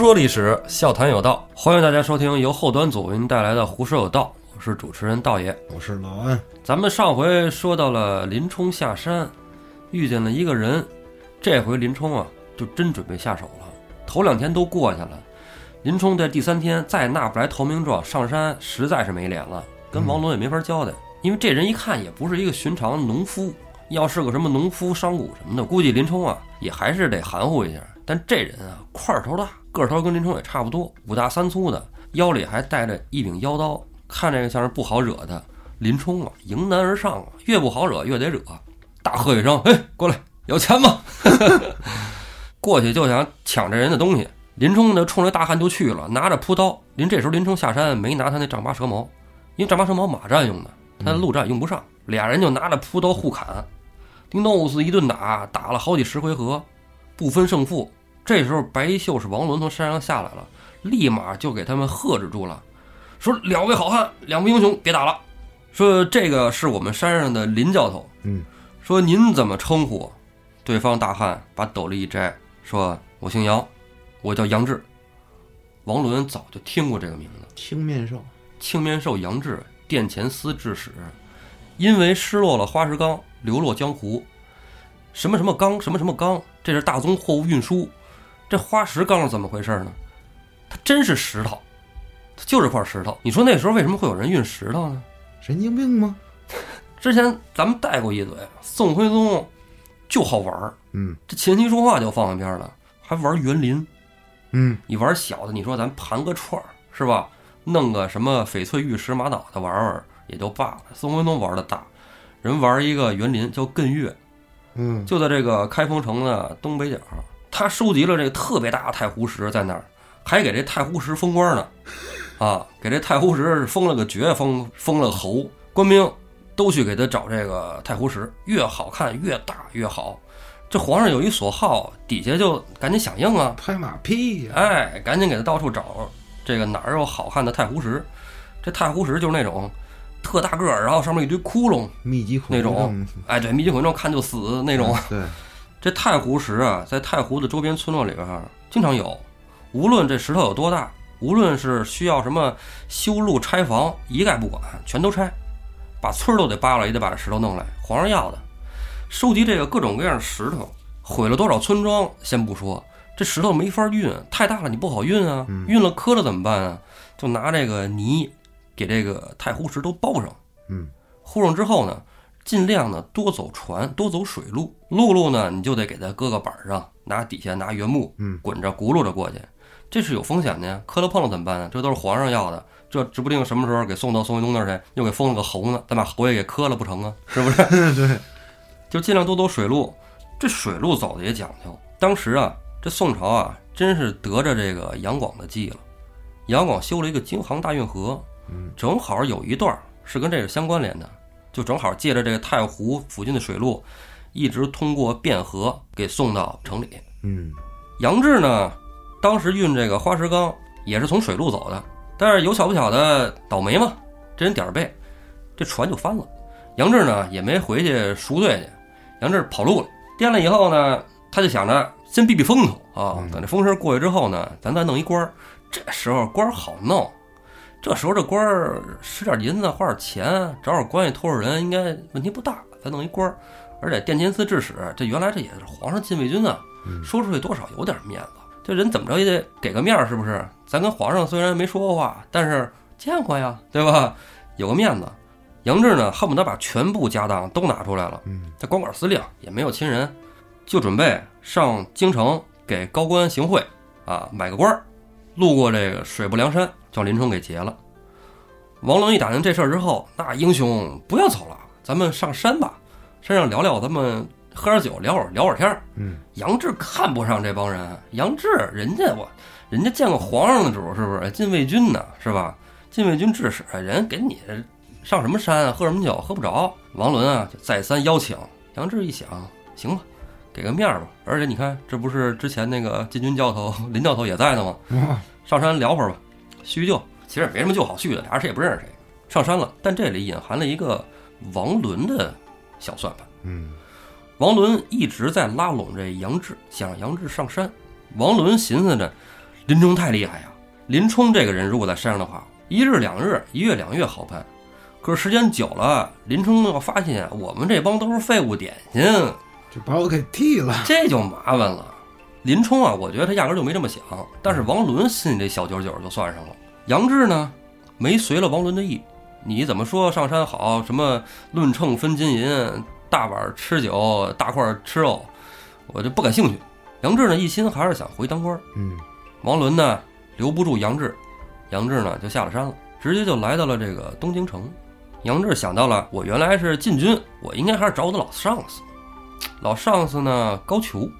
胡说历史，笑谈有道，欢迎大家收听由后端组为您带来的《胡说有道》，我是主持人道爷。我是老安，咱们上回说到了林冲下山，遇见了一个人，这回林冲啊就真准备下手了。头两天都过去了，林冲在第三天再纳不来投名状，上山实在是没脸了，跟王伦也没法交代，因为这人一看也不是一个寻常农夫，要是个什么农夫、商贾什么的，估计林冲啊也还是得含糊一下。但这人啊块头大，个头跟林冲也差不多，五大三粗的，腰里还带着一柄腰刀，看这个像是不好惹的。林冲啊，迎难而上啊，越不好惹越得惹。大喝一声：“嘿，过来，有钱吗？” 过去就想抢这人的东西。林冲呢，冲着大汉就去了，拿着朴刀。林这时候林冲下山没拿他那丈八蛇矛，因为丈八蛇矛马战用的，他的陆战用不上。俩人就拿着朴刀互砍，叮咚一顿打，打了好几十回合，不分胜负。这时候白衣秀士王伦从山上下来了，立马就给他们喝止住了，说：“两位好汉，两位英雄，别打了。说这个是我们山上的林教头。嗯，说您怎么称呼？”对方大汉把斗笠一摘，说：“我姓杨，我叫杨志。”王伦早就听过这个名字，青面兽，青面兽杨志，殿前司制使，因为失落了花石纲，流落江湖。什么什么纲，什么什么纲，这是大宗货物运输。这花石缸是怎么回事呢？它真是石头，它就是块石头。你说那时候为什么会有人运石头呢？神经病吗？之前咱们带过一嘴，宋徽宗就好玩儿，嗯这琴棋书画就放一边了，还玩园林。嗯，你玩小的，你说咱盘个串儿是吧？弄个什么翡翠玉石玛瑙的玩玩也就罢了。宋徽宗玩的大，人玩一个园林叫艮岳，嗯，就在这个开封城的东北角，他收集了这个特别大的太湖石在那儿，还给这太湖石封官呢，啊，给这太湖石封了个爵，封封了个侯，官兵都去给他找这个太湖石，越好看越大越好。这皇上有一所好，底下就赶紧响应啊，拍马屁呀，哎，赶紧给他到处找这个哪儿有好看的太湖石。这太湖石就是那种特大个儿，然后上面一堆窟窿，密集恐那种症哎，对，密集恐惧症看就死那种。对，这太湖石啊，在太湖的周边村落里边儿经常有，无论这石头有多大，无论是需要什么修路拆房，一概不管，全都拆，把村儿都得扒了，也得把这石头弄来。皇上要的，收集这个各种各样的石头，毁了多少村庄先不说，这石头没法运，太大了你不好运啊，嗯运了磕了怎么办啊？就拿这个泥给这个太湖石都包上。嗯，糊上之后呢，尽量呢多走船，多走水路。陆路呢，你就得给它搁个板儿上，拿底下拿原木，嗯滚着轱辘着过去，这是有风险的呀。磕了碰了怎么办呢？这都是皇上要的，这指不定什么时候给送到宋徽宗那儿去，又给封了个侯呢，咱把侯爷给磕了不成啊？是不是？对，就尽量多走水路。这水路走的也讲究。当时啊，这宋朝啊，真是得着这个杨广的计了。杨广修了一个京杭大运河，嗯正好有一段是跟这个相关联的，就正好借着这个太湖附近的水路，一直通过汴河给送到城里。嗯杨志呢，当时运这个花石纲也是从水路走的，但是有巧不巧的倒霉嘛，这人点儿背，这船就翻了。杨志呢也没回去赎罪去，杨志跑路了。颠了以后呢，他就想着先避避风头啊，嗯等这风声过去之后呢，咱再弄一官儿。这时候官儿好弄，这时候这官儿使点银子花点钱，找点关系托着人，应该问题不大。咱弄一官儿，而且殿前司制使，这原来这也是皇上禁卫军啊，嗯说出去多少有点面子。这人怎么着也得给个面儿，是不是？咱跟皇上虽然没说过话，但是见过呀，对吧？有个面子。杨志呢，恨不得把全部家当都拿出来了。嗯他光杆司令也没有亲人，就准备上京城给高官行贿啊，买个官儿。路过这个水泊梁山，叫林冲给劫了。王伦一打听这事儿之后，那英雄不要走了，咱们上山吧，山上聊聊，咱们喝点酒，聊会儿聊会儿天儿。嗯杨志看不上这帮人，杨志人家我人家见过皇上的主儿，是不是？禁卫军呢，是吧？禁卫军致使，人给你上什么山啊？喝什么酒？喝不着。王伦啊，就再三邀请。杨志一想，行吧，给个面儿吧。而且你看，这不是之前那个禁军教头 林教头也在呢吗？上山聊会儿吧，叙叙旧。其实也没什么旧好叙的，俩人谁也不认识谁。上山了，但这里隐含了一个王伦的小算盘。嗯王伦一直在拉拢这杨志，想让杨志上山。王伦寻思着，林冲太厉害呀！林冲这个人如果在山上的话，一日两日、一月两月好办，可是时间久了，林冲要发现我们这帮都是废物点心，就把我给替了。这就麻烦了。林冲啊，我觉得他压根就没这么想，但是王伦心里这小九九就算上了。杨志呢，没随了王伦的意。你怎么说上山好？什么论秤分金银，大碗吃酒，大块吃肉，我就不感兴趣。杨志呢，一心还是想回当官。嗯，王伦呢，留不住杨志，杨志呢就下了山了，直接就来到了这个东京城。杨志想到了，我原来是禁军，我应该还是找我的老上司。老上司呢，高俅，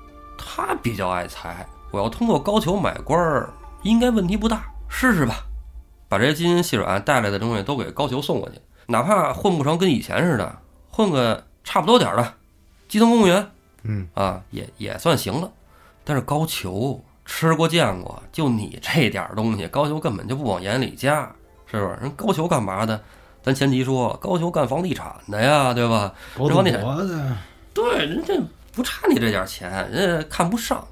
他比较爱财，我要通过高俅买官儿，应该问题不大，试试吧。把这些金银细软带来的东西都给高俅送过去，哪怕混不成跟以前似的，混个差不多点儿的，基层公务员，嗯啊，也也算行了。但是高俅吃过见过，就你这点儿东西，高俅根本就不往眼里加，是不是？人高俅干嘛的？咱前提说，高俅干房地产的呀，对吧？房地产的，对，人家不差你这点钱，人家看不上，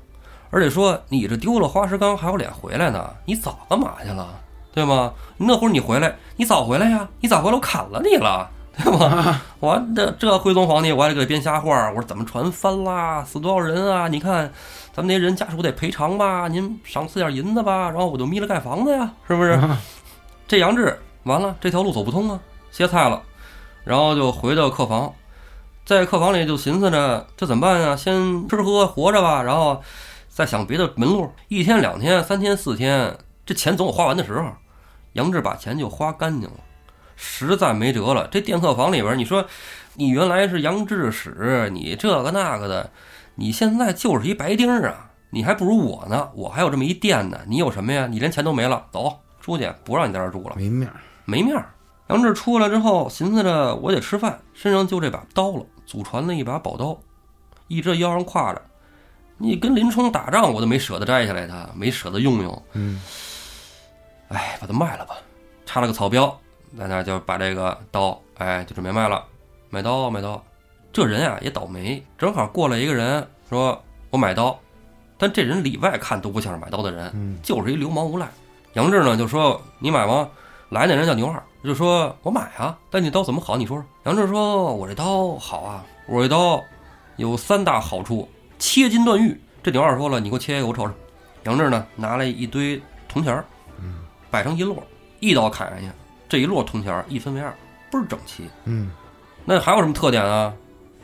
而且说你这丢了花石纲还有脸回来呢？你早干嘛去了？对吗？那会儿你回来，你早回来呀！你早回来，我砍了你了，对吧？我这这徽宗皇帝，我还得给他编瞎话。我说怎么船翻啦，死多少人啊？你看咱们那些人家属得赔偿吧，您赏赐点银子吧。然后我就眯了盖房子呀，是不是？这杨志完了，这条路走不通啊，歇菜了，然后就回到客房，在客房里就寻思着这怎么办呀？先吃喝活着吧，然后再想别的门路。一天两天三天四天，这钱总有花完的时候。杨志把钱就花干净了，实在没辙了。这电客房里边，你说你原来是杨志使，你这个那个的，你现在就是一白丁儿啊！你还不如我呢，我还有这么一店呢。你有什么呀？你连钱都没了，走出去，不让你在这儿住了。没面儿。没面儿。杨志出来之后，寻思着我得吃饭，身上就这把刀了，祖传的一把宝刀，一直腰上挎着。你跟林冲打仗，我都没舍得摘下来它，没舍得用用。嗯，哎，把它卖了吧，插了个草标，在那就把这个刀，哎，就准备卖了。买刀，买刀。这人啊也倒霉，正好过来一个人说：“我买刀。”但这人里外看都不像是买刀的人，嗯就是一流氓无赖。杨志呢就说：“你买吗？”来那人叫牛二，就说：“我买啊，但你刀怎么好？你说说。”杨志说：“我这刀好啊，我这刀有三大好处：切金断玉。”这牛二说了：“你给我切一个，我瞅瞅。”杨志呢拿来一堆铜钱儿，摆成一摞，一刀砍下去，这一摞铜钱儿一分为二，倍儿整齐。嗯那还有什么特点啊？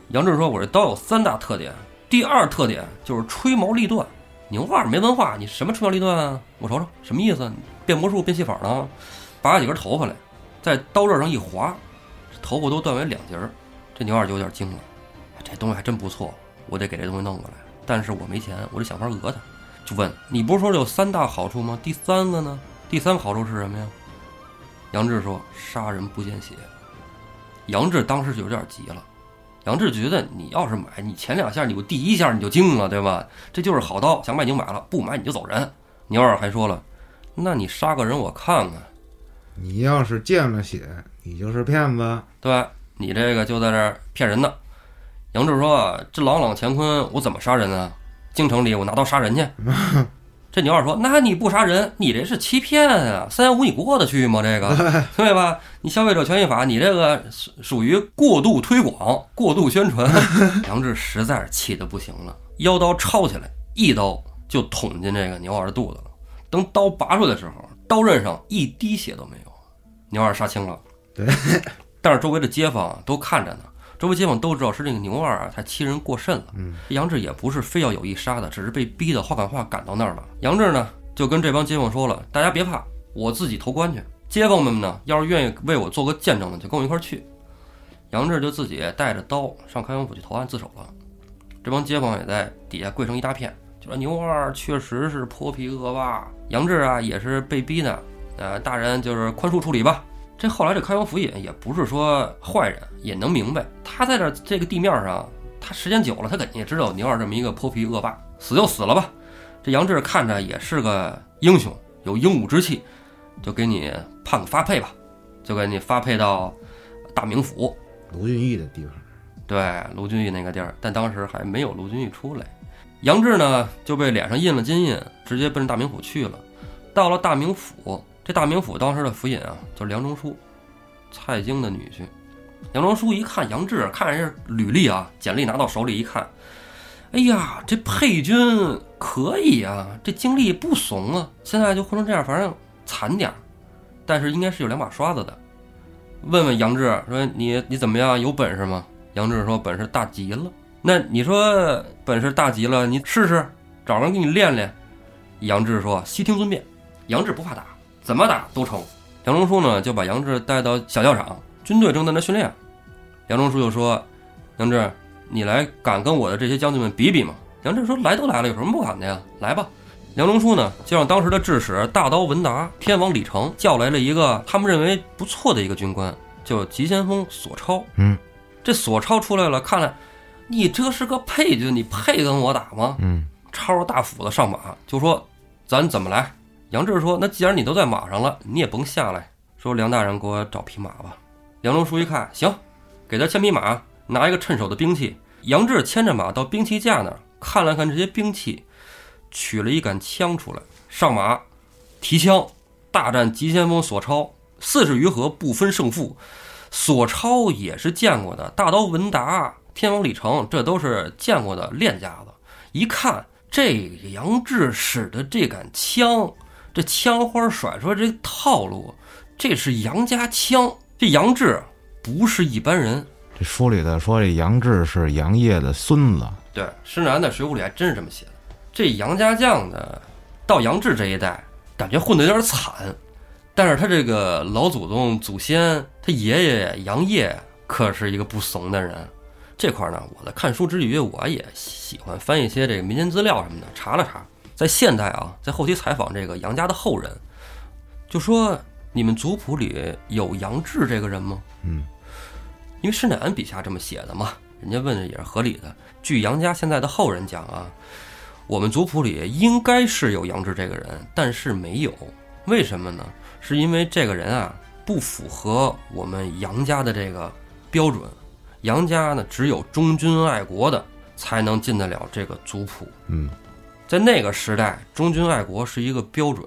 杨志说：“我这刀有三大特点。第二特点就是吹毛立断。牛二没文化，你什么吹毛立断啊？我瞅瞅，什么意思？变魔术变戏法呢？拔几根头发来，在刀刃上一划，头发都断为两截儿。这牛二就有点惊了，这东西还真不错，我得给这东西弄过来。但是我没钱，我得想法讹他。就问你不是说有三大好处吗？第三个呢？第三个好处是什么呀？杨志说：杀人不见血。杨志当时就有点急了。杨志觉得你要是买，你前两下你我第一下你就惊了，对吧？这就是好刀，想买你就买了，不买你就走人。牛二还说了，那你杀个人我看看，你要是见了血，你就是骗子。对？你这个就在这儿骗人呢。杨志说，这朗朗乾坤我怎么杀人啊？京城里我拿刀杀人去？这牛二说：“那你不杀人，你这是欺骗啊！三幺五你过得去吗？这个 对吧？你消费者权益法，你这个属属于过度推广、过度宣传。”杨志实在是气得不行了，腰刀抄起来，一刀就捅进这个牛二的肚子了。等刀拔出来的时候，刀刃上一滴血都没有，牛二杀青了。对，但是周围的街坊都看着呢，周围街坊都知道是这个牛二啊，他欺人过甚了。嗯，杨志也不是非要有意杀的，只是被逼的话赶话赶到那儿了。杨志呢，就跟这帮街坊说了：“大家别怕，我自己投官去。街坊们呢，要是愿意为我做个见证的，就跟我一块儿去。”杨志就自己带着刀上开封府去投案自首了。这帮街坊也在底下跪成一大片，就说牛二确实是泼皮恶霸，杨志啊也是被逼的，呃，大人就是宽恕处理吧。这后来这开封府尹也不是说坏人，也能明白，他在这这个地面上，他时间久了，他肯定也知道牛二这么一个泼皮恶霸，死就死了吧。这杨志看着也是个英雄，有英武之气，就给你判个发配吧，就给你发配到大名府，卢俊义的地方。对，卢俊义那个地儿，但当时还没有卢俊义出来。杨志呢就被脸上印了金印，直接奔着大名府去了。到了大名府，这大名府当时的府尹啊叫梁中书，蔡京的女婿。梁中书一看杨志，看人家履历啊，简历拿到手里一看，哎呀，这配军可以啊，这经历不怂啊，现在就混成这样，反正惨点儿，但是应该是有两把刷子的。问问杨志说你你怎么样？有本事吗？杨志说本事大极了。那你说本事大极了，你试试，找人给你练练。杨志说悉听尊便。杨志不怕打，怎么打都成。梁中书呢就把杨志带到小教场，军队正在那训练。梁中书就说：“杨志，你来敢跟我的这些将军们比比吗？”杨志说：“来都来了，有什么不敢的呀？来吧。”梁中书呢就让当时的制使大刀文达、天王李成叫来了一个他们认为不错的一个军官，叫急先锋索超。嗯，这索超出来了，看了你这是个配军，你配跟我打吗？嗯，抄着大斧子上马，就说：“咱怎么来？”杨志说：“那既然你都在马上了，你也甭下来。”说：“梁大人，给我找匹马吧。”梁中书一看，行，给他牵匹马，拿一个趁手的兵器。杨志牵着马到兵器架那儿，看了看这些兵器，取了一杆枪出来，上马，提枪，大战急先锋索超，四十余合不分胜负。索超也是见过的，大刀文达、天王李成，这都是见过的练家子。一看这杨志使的这杆枪。这枪花甩出来这套路，这是杨家枪。这杨志不是一般人。这书里头说这杨志是杨业的孙子。对，施南的《水浒》里还真是这么写的。这杨家将呢，到杨志这一代，感觉混得有点惨。但是他这个老祖宗祖先，他爷爷杨业可是一个不怂的人。这块呢，我在看书之余，我也喜欢翻一些这个民间资料什么的，查了查。在现代啊，在后期采访这个杨家的后人，就说你们族谱里有杨志这个人吗？嗯，因为施耐庵笔下这么写的嘛，人家问也是合理的。据杨家现在的后人讲啊，我们族谱里应该是有杨志这个人，但是没有，为什么呢？是因为这个人啊不符合我们杨家的这个标准，杨家呢只有忠君爱国的才能进得了这个族谱。嗯。在那个时代，忠君爱国是一个标准，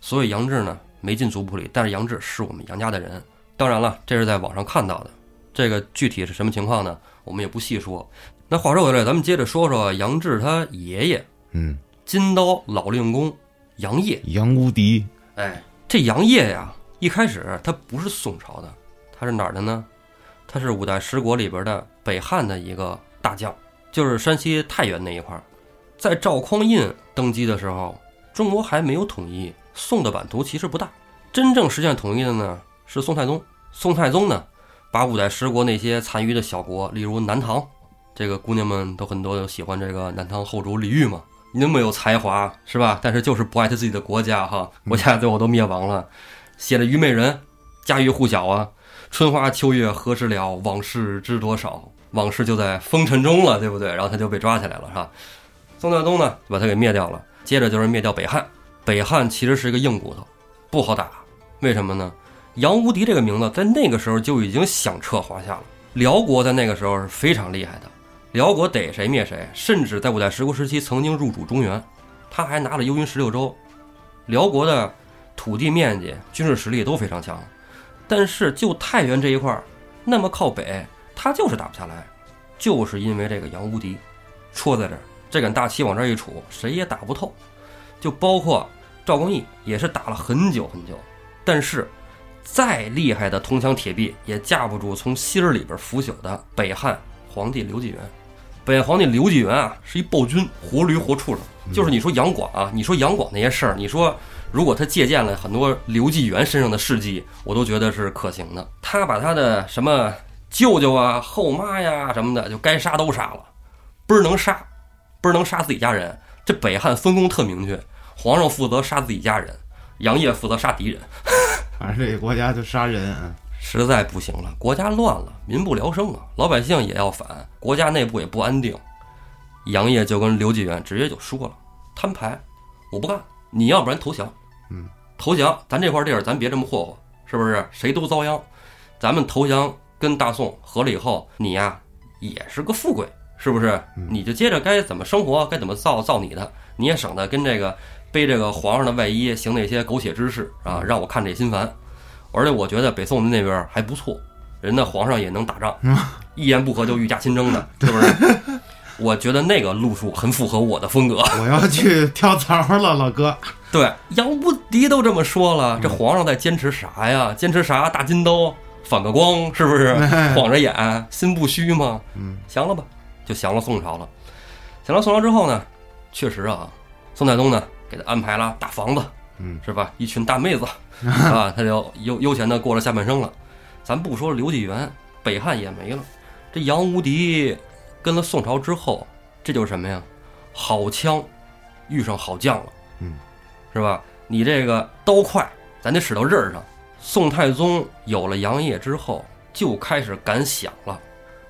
所以杨志呢没进族谱里，但是杨志是我们杨家的人。当然了，这是在网上看到的，这个具体是什么情况呢？我们也不细说。那话说回来，咱们接着说说杨志他爷爷，嗯，金刀老令公杨业，杨无敌。哎，这杨业呀，一开始他不是宋朝的，他是哪儿的呢？他是五代十国里边的北汉的一个大将，就是山西太原那一块儿。在赵匡胤登基的时候，中国还没有统一，宋的版图其实不大。真正实现统一的呢是宋太宗。宋太宗呢，把五代十国那些残余的小国，例如南唐，这个姑娘们都很多都喜欢这个南唐后主李煜嘛，那么有才华是吧？但是就是不爱他自己的国家哈，国家最后都灭亡了。写了《虞美人》，家喻户晓啊。春花秋月何时了？往事知多少？往事就在风尘中了，对不对？然后他就被抓起来了，是吧？宋太宗呢，就把他给灭掉了。接着就是灭掉北汉。北汉其实是一个硬骨头，不好打。为什么呢？杨无敌这个名字在那个时候就已经响彻华夏了。辽国在那个时候是非常厉害的，辽国逮谁灭谁，甚至在五代十国时期曾经入主中原，他还拿了幽云十六州。辽国的土地面积、军事实力都非常强，但是就太原这一块儿那么靠北，他就是打不下来，就是因为这个杨无敌戳在这儿。这杆大旗往这一杵，谁也打不透。就包括赵光义，也是打了很久很久。但是，再厉害的铜墙铁壁，也架不住从心儿里边腐朽的北汉皇帝刘继元。北汉皇帝刘继元啊，是一暴君，活驴活畜生。就是你说杨广啊，你说杨广那些事儿，你说如果他借鉴了很多刘继元身上的事迹，我都觉得是可行的。他把他的什么舅舅啊、后妈呀什么的，就该杀都杀了，倍儿能杀。不是能杀自己家人，这北汉分工特明确，皇上负责杀自己家人，杨业负责杀敌人。反正这个国家就杀人，实在不行了，国家乱了，民不聊生啊，老百姓也要反，国家内部也不安定。杨业就跟刘继元直接就说了，摊牌，我不干，你要不然投降，嗯，投降，咱这块地儿咱别这么霍霍，是不是？谁都遭殃，咱们投降跟大宋合了以后，你呀也是个富贵。是不是？嗯你就接着该怎么生活，该怎么造造你的，你也省得跟这个背这个皇上的外衣行那些狗血之事啊，让我看着也心烦。而且我觉得北宋的那边还不错，人家皇上也能打仗，一言不合就御驾亲征的，是不是？我觉得那个路数很符合我的风格。我要去 跳槽了，老哥。对，杨无敌都这么说了，这皇上在坚持啥呀？坚持啥？大金刀反个光，是不是？晃着眼，心不虚吗？嗯，降了吧，就降了宋朝了。降了宋朝之后呢，确实啊，宋太宗呢给他安排了大房子，嗯，是吧？一群大妹子啊，他就悠悠闲的过了下半生了。咱不说刘继元，北汉也没了，这杨无敌跟了宋朝之后，这就是什么呀？好枪遇上好将了，嗯，是吧？你这个刀快，咱得使到刃儿上。宋太宗有了杨业之后，就开始敢想了。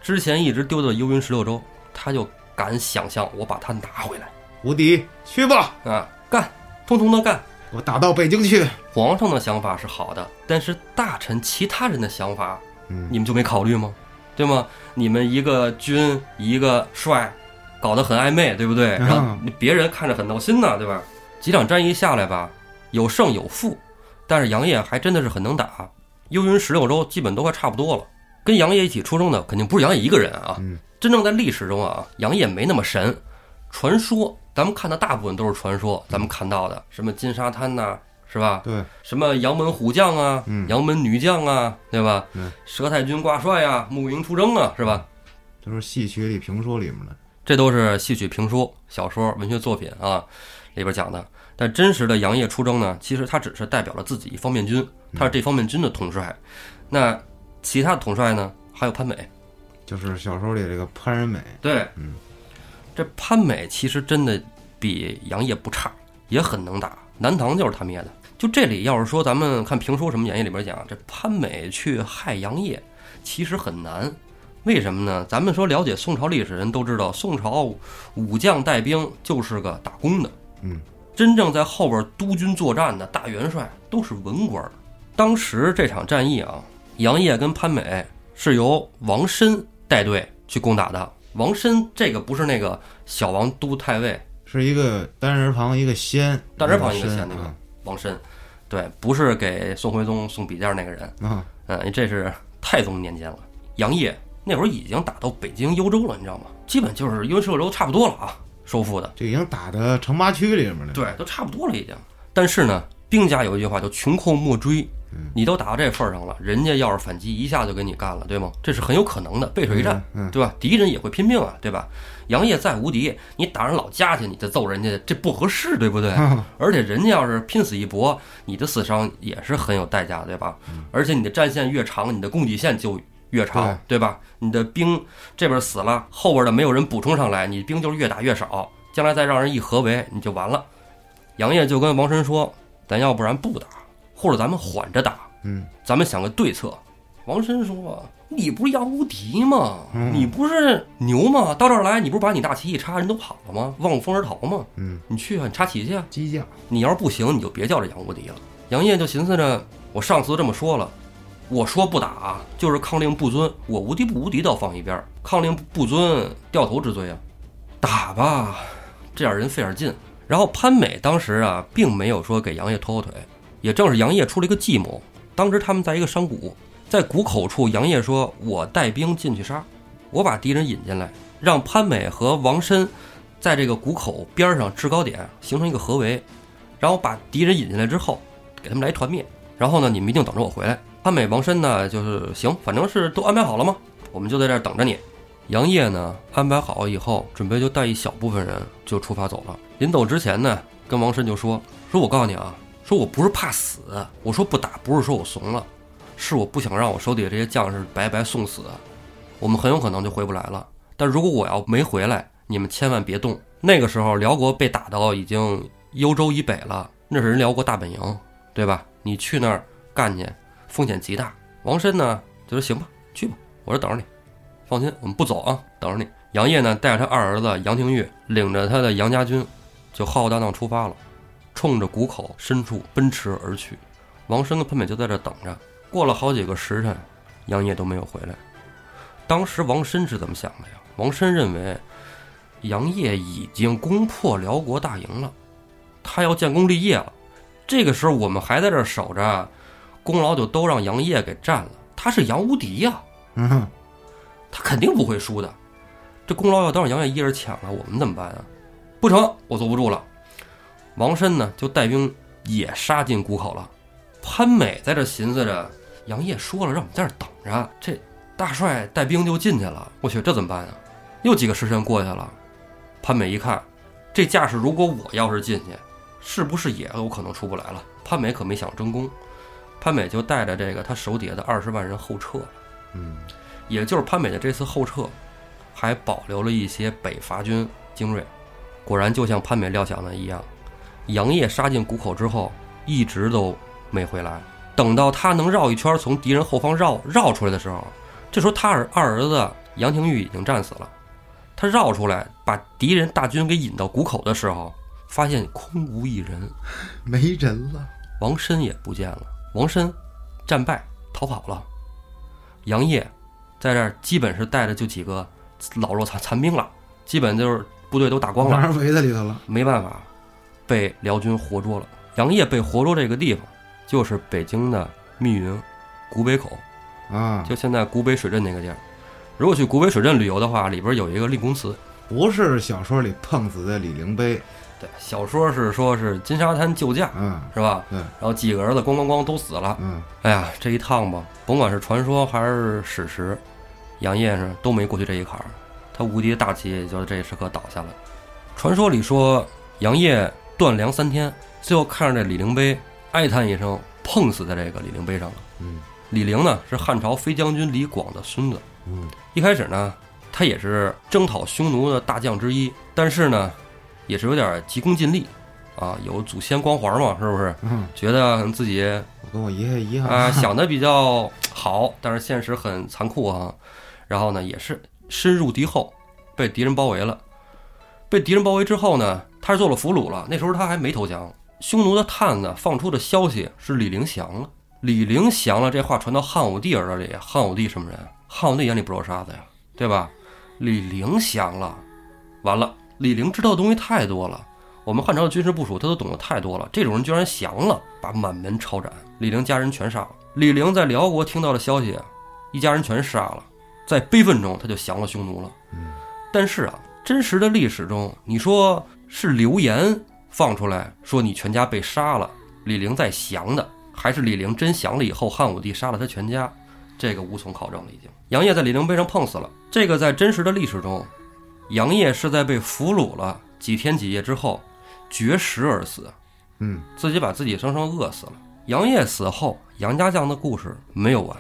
之前一直丢的幽云十六州，他就敢想象我把它拿回来无敌，去吧，啊，干，通通的干。我打到北京去。皇上的想法是好的，但是大臣其他人的想法，嗯你们就没考虑吗？对吗？你们一个军一个帅，搞得很暧昧，对不对？然后别人看着很闹心呢，对吧？几场战役下来吧，有胜有负，但是杨业还真的是很能打。幽云十六州基本都快差不多了，跟杨业一起出征的肯定不是杨业一个人啊。嗯真正在历史中啊，杨业没那么神。传说咱们看的大部分都是传说，咱们看到的什么金沙滩呐、是吧？对，什么杨门虎将啊，嗯杨门女将啊，对吧？嗯佘太君挂帅啊，沐营出征啊，是吧？都是戏曲里评说里面的。这都是戏曲、评书、小说、文学作品啊里边讲的。但真实的杨业出征呢，其实他只是代表了自己一方面军，他是这方面军的统帅。那其他的统帅呢，还有潘美。就是小说里这个潘仁美，对，嗯，这潘美其实真的比杨业不差，也很能打。南唐就是他灭的。就这里要是说咱们看评书什么演义里边讲，这潘美去害杨业，其实很难。为什么呢？咱们说了解宋朝历史人都知道，宋朝武将带兵就是个打工的，嗯，真正在后边督军作战的大元帅都是文官儿。当时这场战役啊，杨业跟潘美是由王申带队去攻打的。王申这个不是那个小王都太尉，是一个单人旁一个仙，单人旁一个仙仙那个啊王申，对，不是给宋徽宗送笔架那个人，啊，嗯，这是太宗年间了。杨业那会儿已经打到北京、幽州了，你知道吗？基本就是幽州差不多了啊，收复的，这已经打到城八区里面了。对，都差不多了已经。但是呢，兵家有一句话叫“穷寇莫追”，你都打到这份儿上了，人家要是反击，一下就给你干了，对吗？这是很有可能的，背水一战，对吧？敌人也会拼命啊，对吧？杨业再无敌，你打人老家去，你再揍人家，这不合适，对不对？而且人家要是拼死一搏，你的死伤也是很有代价，对吧？而且你的战线越长，你的供给线就越长，对吧？你的兵这边死了，后边的没有人补充上来，你兵就是越打越少，将来再让人一合围，你就完了。杨业就跟王申说：“咱要不然不打，或者咱们缓着打，嗯，咱们想个对策。”王申说：“你不是杨无敌吗？嗯你不是牛吗？到这儿来，你不是把你大旗一插，人都跑了吗？望风而逃吗？嗯，你去啊，你插旗去啊！激将，你要是不行，你就别叫这杨无敌了。”杨业就寻思着，我上次都这么说了，我说不打就是抗令不遵，我无敌不无敌倒放一边儿，抗令不遵掉头之罪啊，打吧，这样人费点劲。然后潘美当时啊，并没有说给杨业拖后腿，也正是杨业出了一个计谋。当时他们在一个山谷，在谷口处，杨业说：“我带兵进去杀，我把敌人引进来，让潘美和王申在这个谷口边上制高点形成一个合围，然后把敌人引进来之后，给他们来团灭。然后呢，你们一定等着我回来。”潘美、王申呢，就是行，反正是都安排好了吗？我们就在这儿等着你。杨业呢，安排好以后，准备就带一小部分人就出发走了。临走之前呢，跟王申就说：“说我告诉你啊，说我不是怕死，我说不打不是说我怂了，是我不想让我手底下这些将士白白送死，我们很有可能就回不来了。但如果我要没回来，你们千万别动。那个时候辽国被打到已经幽州以北了，那是人辽国大本营，对吧？你去那儿干去，风险极大。王申呢就说行吧，去吧，我这等着你。放心，我们不走啊，等着你。杨业呢带着他二儿子杨廷玉，领着他的杨家军，就浩浩荡荡出发了，冲着谷口深处奔驰而去。王申跟潘美就在这等着。过了好几个时辰，杨业都没有回来。当时王申是怎么想的呀？王申认为杨业已经攻破辽国大营了，他要建功立业了。这个时候我们还在这儿守着，功劳就都让杨业给占了。他是杨无敌呀，嗯哼，他肯定不会输的。这功劳要都让杨业一人抢了，我们怎么办啊？不成，我坐不住了。王申呢，就带兵也杀进谷口了。潘美在这寻思着，杨业说了让我们在这等着，这大帅带兵就进去了。我去，这怎么办啊？又几个时辰过去了，潘美一看，这架势，如果我要是进去，是不是也有可能出不来了？潘美可没想争功，潘美就带着这个他手底下的二十万人后撤。嗯，也就是潘美的这次后撤，还保留了一些北伐军精锐。果然，就像潘美料想的一样，杨业杀进谷口之后，一直都没回来。等到他能绕一圈从敌人后方绕绕出来的时候，这时候他儿二儿子杨廷玉已经战死了。他绕出来把敌人大军给引到谷口的时候，发现空无一人，没人了。王申也不见了。王申战败逃跑了。杨业在这儿基本是带着就几个老弱残残兵了，基本就是部队都打光了，让人围在里头了。没办法，被辽军活捉了。杨业被活捉这个地方，就是北京的密云古北口，啊，就现在古北水镇那个地儿。如果去古北水镇旅游的话，里边有一个立功祠。不是小说里碰死的李陵碑。对，小说是说是金沙滩救驾，嗯是吧？嗯然后几个儿子咣咣咣都死了。嗯哎呀，这一趟吧，甭管是传说还是史实，杨业是都没过去这一坎儿，他无敌的大旗也就这一时刻倒下了。传说里说，杨业断粮三天，最后看着这李陵碑，哀叹一声，碰死在这个李陵碑上了。嗯李陵呢是汉朝飞将军李广的孙子，嗯一开始呢，他也是征讨匈奴的大将之一，但是呢，也是有点急功近利，啊，有祖先光环嘛，是不是？嗯，觉得自己我跟我爷爷一样啊、想的比较好，但是现实很残酷啊。然后呢，也是深入敌后，被敌人包围了。被敌人包围之后呢，他是做了俘虏了。那时候他还没投降。匈奴的探子放出的消息是李陵降了，李陵降了，这话传到汉武帝耳朵里，汉武帝什么人？汉武帝眼里不揉沙子呀，对吧？李陵降了，完了，李陵知道的东西太多了。我们汉朝的军事部署，他都懂得太多了。这种人居然降了，把满门抄斩，李陵家人全杀了。李陵在辽国听到的消息，一家人全杀了，在悲愤中他就降了匈奴了。嗯但是啊，真实的历史中，你说是流言放出来说你全家被杀了，李陵在降的，还是李陵真降了以后，汉武帝杀了他全家？这个无从考证了。已经，杨业在李陵碑上碰死了。这个在真实的历史中，杨业是在被俘虏了几天几夜之后绝食而死，嗯自己把自己生生饿死了。杨业死后，杨家将的故事没有完，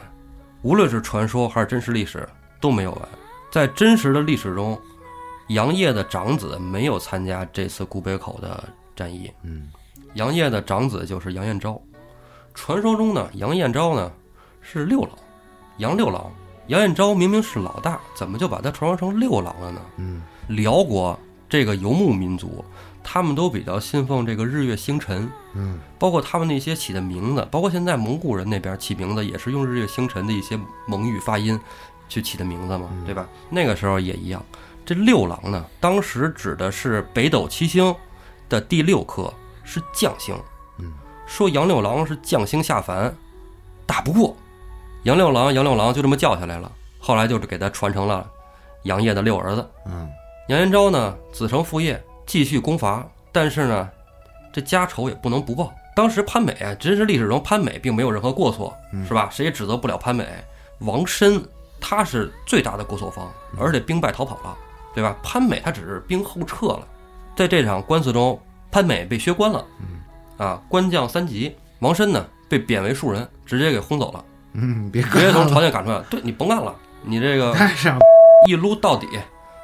无论是传说还是真实历史都没有完。在真实的历史中，杨业的长子没有参加这次古北口的战役。嗯杨业的长子就是杨彦昭。传说中呢，杨彦昭呢是六郎，杨六郎。杨彦昭明明是老大，怎么就把他传说成六郎了呢？嗯辽国这个游牧民族，他们都比较信奉这个日月星辰，嗯包括他们那些起的名字，包括现在蒙古人那边起名字也是用日月星辰的一些蒙语发音去起的名字嘛，对吧？那个时候也一样。这六郎呢，当时指的是北斗七星的第六颗，是将星。嗯，说杨六郎是将星下凡，打不过杨六郎，杨六郎就这么叫下来了。后来就是给他传承了杨业的六儿子。嗯杨延昭呢，子承父业，继续攻伐，但是呢，这家仇也不能不报。当时潘美啊，真实历史中潘美并没有任何过错，嗯是吧？谁也指责不了潘美。王申他是最大的过错方，而且兵败逃跑了，对吧？潘美他只是兵后撤了。在这场官司中，潘美被削官了，啊，官降三级。王申呢，被贬为庶人，直接给轰走了，嗯，别直接从，朝廷赶出来了。对你甭干了，你这个 一撸到底，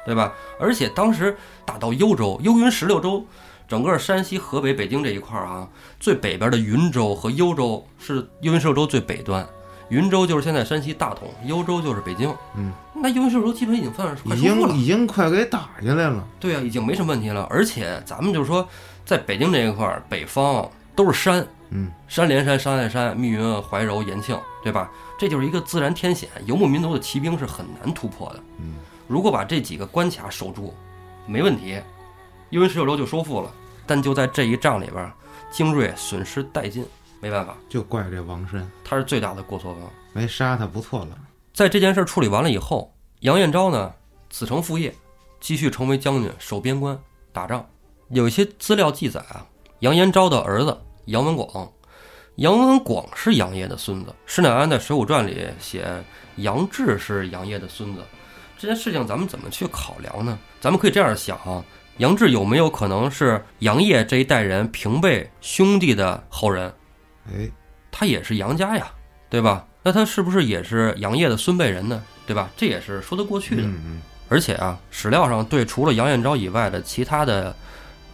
对吧？而且当时打到幽州，幽云十六州，整个山西、河北、北京这一块儿啊，最北边的云州和幽州是幽云十六州最北端，云州就是现在山西大同，幽州就是北京。嗯，那幽云十六州基本已经算是快已收复了经，已经快给打下来了。对啊，已经没什么问题了。而且咱们就是说，在北京这一块儿，北方都是山，嗯山连山，山连山，密云、怀柔、延庆，对吧？这就是一个自然天险，游牧民族的骑兵是很难突破的。嗯如果把这几个关卡守住，没问题，幽云十九州就收复了。但就在这一仗里边，精锐损失殆尽，没办法，就怪这王申他是最大的过错方。没杀他，不错了。在这件事处理完了以后，杨彦昭呢子承父业，继续成为将军，守边关打仗。有一些资料记载啊，杨延昭的儿子杨文广，杨文广是杨业的孙子。施耐庵在《水浒传》里写杨志是杨业的孙子。这件事情咱们怎么去考量呢？咱们可以这样想啊，杨志有没有可能是杨业这一代人平辈兄弟的后人？哎，他也是杨家呀，对吧？那他是不是也是杨业的孙辈人呢？对吧？这也是说得过去的。嗯嗯，而且啊，史料上对除了杨彦昭以外的其他的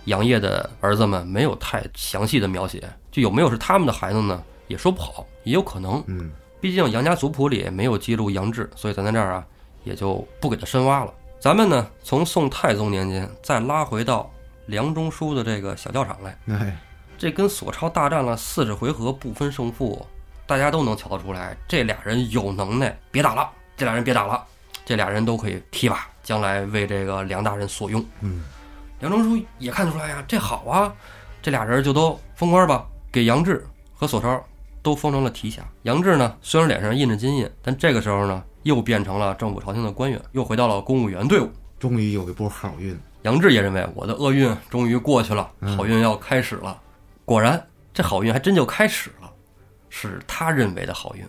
杨业的儿子们没有太详细的描写，就有没有是他们的孩子呢？也说不好，也有可能。嗯，毕竟杨家族谱里没有记录杨志，所以咱在这儿啊也就不给他深挖了。咱们呢，从宋太宗年间再拉回到梁中书的这个小教场来，哎，这跟索超大战了四十回合不分胜负，大家都能瞧得出来，这俩人有能耐，别打了，这俩人别打了，这俩人都可以提拔，将来为这个梁大人所用。嗯，梁中书也看得出来呀，这好啊，这俩人就都封官吧，给杨志和索超都封成了提辖。杨志呢，虽然脸上印着金印，但这个时候呢，又变成了政府朝廷的官员，又回到了公务员队伍。终于有一波好运。杨志也认为我的厄运终于过去了，嗯好运要开始了。果然，这好运还真就开始了，是他认为的好运。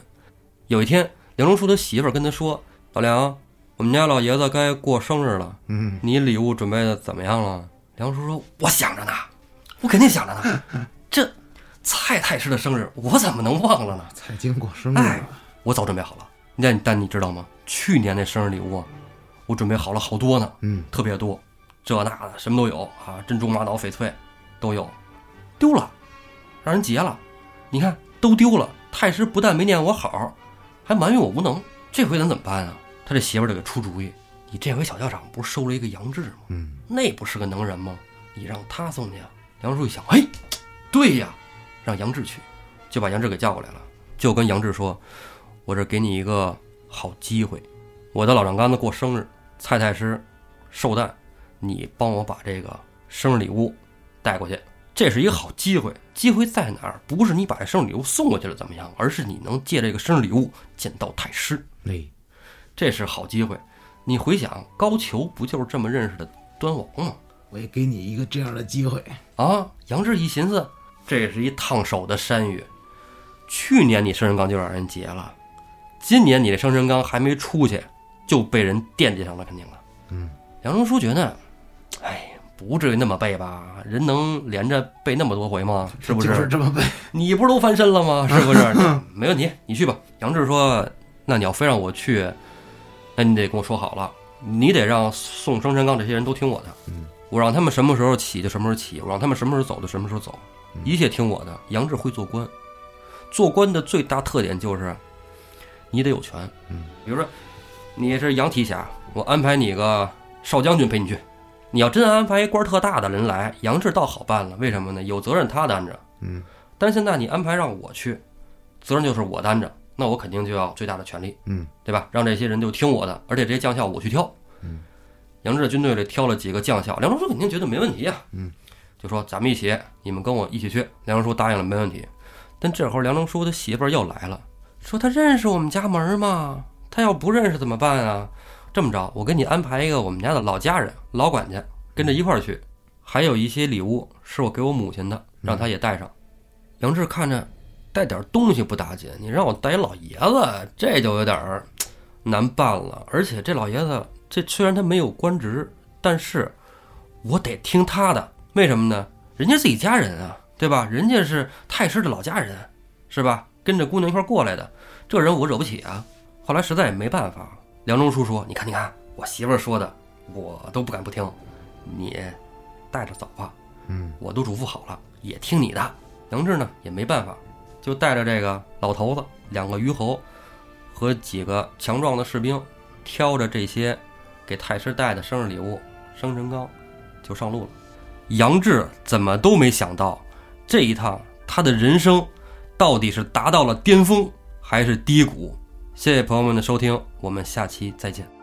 有一天，梁中书的媳妇儿跟他说：“老梁，我们家老爷子该过生日了，嗯，你礼物准备的怎么样了？”梁叔说：“我想着呢，我肯定想着呢。这蔡太师的生日，我怎么能忘了呢？蔡京过生日哎。我早准备好了。但但你知道吗？去年那生日礼物啊，我准备好了好多呢。”嗯，特别多，这那的什么都有啊，珍珠、玛瑙、翡翠都有，丢了，让人劫了。你看都丢了，太师不但没念我好，还埋怨我无能。这回咱怎么办啊？他这媳妇儿就给出主意：你这回小教场不是收了一个杨志吗？嗯，那不是个能人吗？你让他送去啊。梁叔一想，哎，对呀，让杨志去，就把杨志给叫过来了，就跟杨志说：“我这给你一个好机会，我的老丈杆子过生日，蔡太师寿诞，你帮我把这个生日礼物带过去，这是一个好机会。机会在哪儿？不是你把这生日礼物送过去了怎么样，而是你能借这个生日礼物见到太师，哎，这是好机会。你回想，高俅不就是这么认识的端王吗？我也给你一个这样的机会。啊，杨志一寻思，这是一烫手的山芋。去年你生辰纲就让人劫了，今年你这生辰纲还没出去，就被人惦记上了，肯定了。嗯，杨中书觉得，哎，不至于那么背吧？人能连着背那么多回吗？是不就是这么背？你不是都翻身了吗？是不是？没问题，你去吧。杨志说：“那你要非让我去，那你得跟我说好了，你得让宋生辰纲这些人都听我的。嗯，我让他们什么时候起就什么时候起，我让他们什么时候走就什么时候走，嗯一切听我的。杨志会做官，做官的最大特点就是你得有权。嗯，比如说你是杨提辖，我安排你个少将军陪你去。你要真安排一官儿特大的人来，杨志倒好办了。为什么呢？有责任他担着。嗯，但现在你安排让我去，责任就是我担着，那我肯定就要最大的权利，嗯，对吧？让这些人就听我的，而且这些将校我去挑。嗯，杨志的军队里挑了几个将校，梁中书肯定觉得没问题啊。嗯，就说咱们一起，你们跟我一起去。梁中书答应了，没问题。但这会儿梁中书的媳妇儿又来了，说他认识我们家门儿吗？他要不认识怎么办啊？这么着，我给你安排一个我们家的老家人、老管家跟着一块儿去，还有一些礼物是我给我母亲的，让她也带上。杨志看着带点东西不打紧，你让我带一老爷子，这就有点难办了。而且这老爷子，这虽然他没有官职，但是我得听他的。为什么呢？人家自己家人啊，对吧？人家是太师的老家人，是吧？跟着姑娘一块儿过来的，这人我惹不起啊。后来实在也没办法，梁中书说：“你看，你看，我媳妇儿说的，我都不敢不听，你带着走吧。”嗯，我都嘱咐好了，也听你的。杨志呢也没办法，就带着这个老头子、两个虞侯和几个强壮的士兵，挑着这些给太师带的生日礼物生辰纲，就上路了。杨志怎么都没想到，这一趟他的人生到底是达到了巅峰还是低谷？谢谢朋友们的收听，我们下期再见。